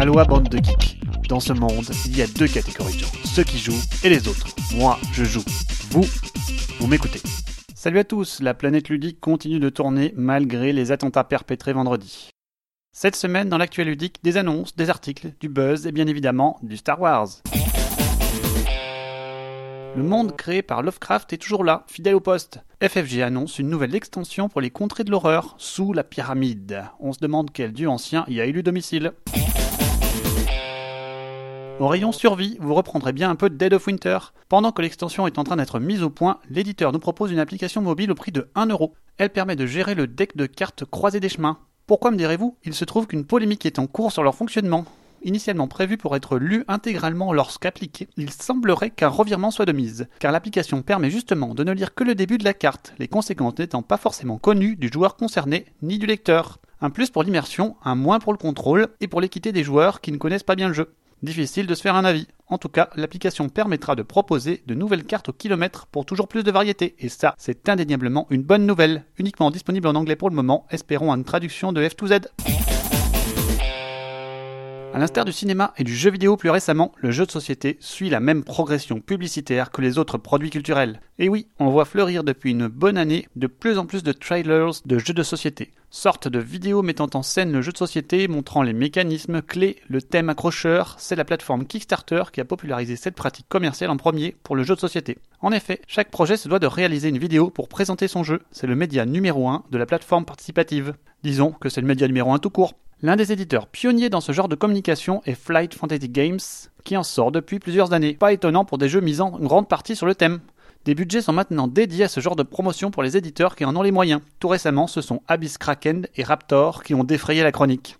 Aloha bande de geeks. Dans ce monde, il y a deux catégories de gens, ceux qui jouent et les autres. Moi, je joue. Vous, vous m'écoutez. Salut à tous, la planète ludique continue de tourner malgré les attentats perpétrés vendredi. Cette semaine, dans l'actuel ludique, des annonces, des articles, du buzz et bien évidemment du Star Wars. Le monde créé par Lovecraft est toujours là, fidèle au poste. FFG annonce une nouvelle extension pour les contrées de l'horreur, sous la pyramide. On se demande quel dieu ancien y a élu domicile. Au rayon survie, vous reprendrez bien un peu de Dead of Winter. Pendant que l'extension est en train d'être mise au point, l'éditeur nous propose une application mobile au prix de 1€. Elle permet de gérer le deck de cartes croisées des chemins. Pourquoi me direz-vous? Il se trouve qu'une polémique est en cours sur leur fonctionnement. Initialement prévu pour être lu intégralement lorsqu'appliqué, il semblerait qu'un revirement soit de mise, car l'application permet justement de ne lire que le début de la carte, les conséquences n'étant pas forcément connues du joueur concerné ni du lecteur. Un plus pour l'immersion, un moins pour le contrôle et pour l'équité des joueurs qui ne connaissent pas bien le jeu. Difficile de se faire un avis. En tout cas, l'application permettra de proposer de nouvelles cartes au kilomètre pour toujours plus de variété. Et ça, c'est indéniablement une bonne nouvelle. Uniquement disponible en anglais pour le moment, espérons une traduction de F2Z. A l'instar du cinéma et du jeu vidéo plus récemment, le jeu de société suit la même progression publicitaire que les autres produits culturels. Et oui, on voit fleurir depuis une bonne année de plus en plus de trailers de jeux de société. Sorte de vidéos mettant en scène le jeu de société, montrant les mécanismes, clés, le thème accrocheur, c'est la plateforme Kickstarter qui a popularisé cette pratique commerciale en premier pour le jeu de société. En effet, chaque projet se doit de réaliser une vidéo pour présenter son jeu, c'est le média numéro 1 de la plateforme participative. Disons que c'est le média numéro 1 tout court. L'un des éditeurs pionniers dans ce genre de communication est Flight Fantasy Games, qui en sort depuis plusieurs années. Pas étonnant pour des jeux misant une grande partie sur le thème. Des budgets sont maintenant dédiés à ce genre de promotion pour les éditeurs qui en ont les moyens. Tout récemment, ce sont Abyss Kraken et Raptor qui ont défrayé la chronique.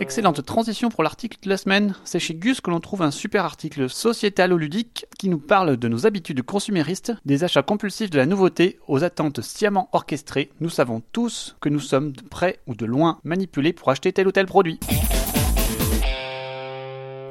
Excellente transition pour l'article de la semaine. C'est chez Gus que l'on trouve un super article sociétalo-ludique qui nous parle de nos habitudes consuméristes, des achats compulsifs de la nouveauté aux attentes sciemment orchestrées. Nous savons tous que nous sommes de près ou de loin manipulés pour acheter tel ou tel produit.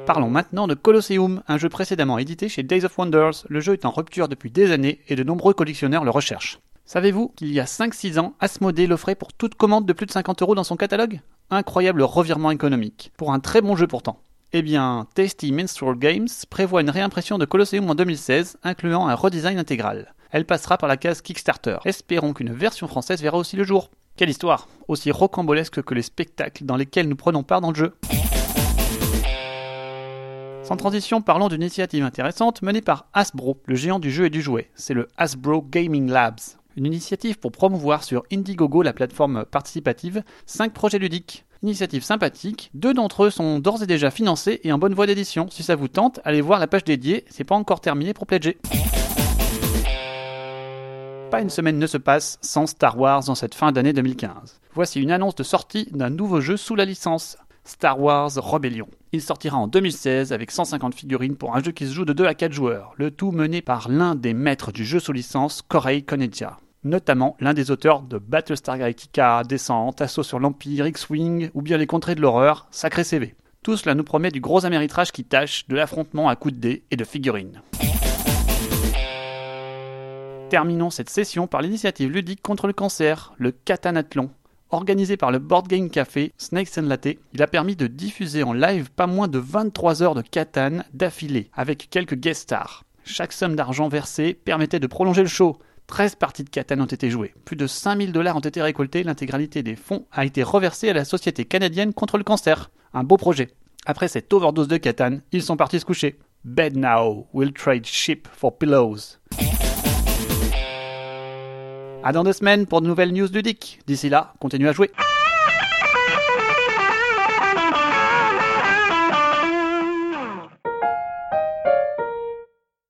Parlons maintenant de Colosseum, un jeu précédemment édité chez Days of Wonders. Le jeu est en rupture depuis des années et de nombreux collectionneurs le recherchent. Savez-vous qu'il y a 5-6 ans, Asmodée l'offrait pour toute commande de plus de 50 euros dans son catalogue? Incroyable revirement économique. Pour un très bon jeu pourtant. Eh bien, Tasty Minstrel Games prévoit une réimpression de Colosseum en 2016, incluant un redesign intégral. Elle passera par la case Kickstarter. Espérons qu'une version française verra aussi le jour. Quelle histoire Aussi rocambolesque que les spectacles dans lesquels nous prenons part dans le jeu. Sans transition, parlons d'une initiative intéressante menée par Hasbro, le géant du jeu et du jouet. C'est le Hasbro Gaming Labs une initiative pour promouvoir sur Indiegogo, la plateforme participative, 5 projets ludiques. Initiative sympathique, deux d'entre eux sont d'ores et déjà financés et en bonne voie d'édition. Si ça vous tente, allez voir la page dédiée, c'est pas encore terminé pour pledger. Pas une semaine ne se passe sans Star Wars en cette fin d'année 2015. Voici une annonce de sortie d'un nouveau jeu sous la licence. Star Wars Rebellion. Il sortira en 2016 avec 150 figurines pour un jeu qui se joue de 2 à 4 joueurs, le tout mené par l'un des maîtres du jeu sous licence, Korei Koneja notamment l'un des auteurs de Battlestar Galactica, Descente, Assaut sur l'Empire, X-Wing ou bien Les Contrées de l'horreur, sacré CV. Tout cela nous promet du gros améritrage qui tâche, de l'affrontement à coups de dés et de figurines. Terminons cette session par l'initiative ludique contre le cancer, le Catanathlon. Organisé par le Board Game Café Snakes and Latte, il a permis de diffuser en live pas moins de 23 heures de Catan d'affilée, avec quelques guest stars. Chaque somme d'argent versée permettait de prolonger le show, 13 parties de Catan ont été jouées. Plus de 5000 dollars ont été récoltés. L'intégralité des fonds a été reversée à la Société canadienne contre le cancer. Un beau projet. Après cette overdose de Catan, ils sont partis se coucher. Bed now, we'll trade ship for pillows. À dans deux semaines pour de nouvelles news ludiques. D'ici là, continuez à jouer.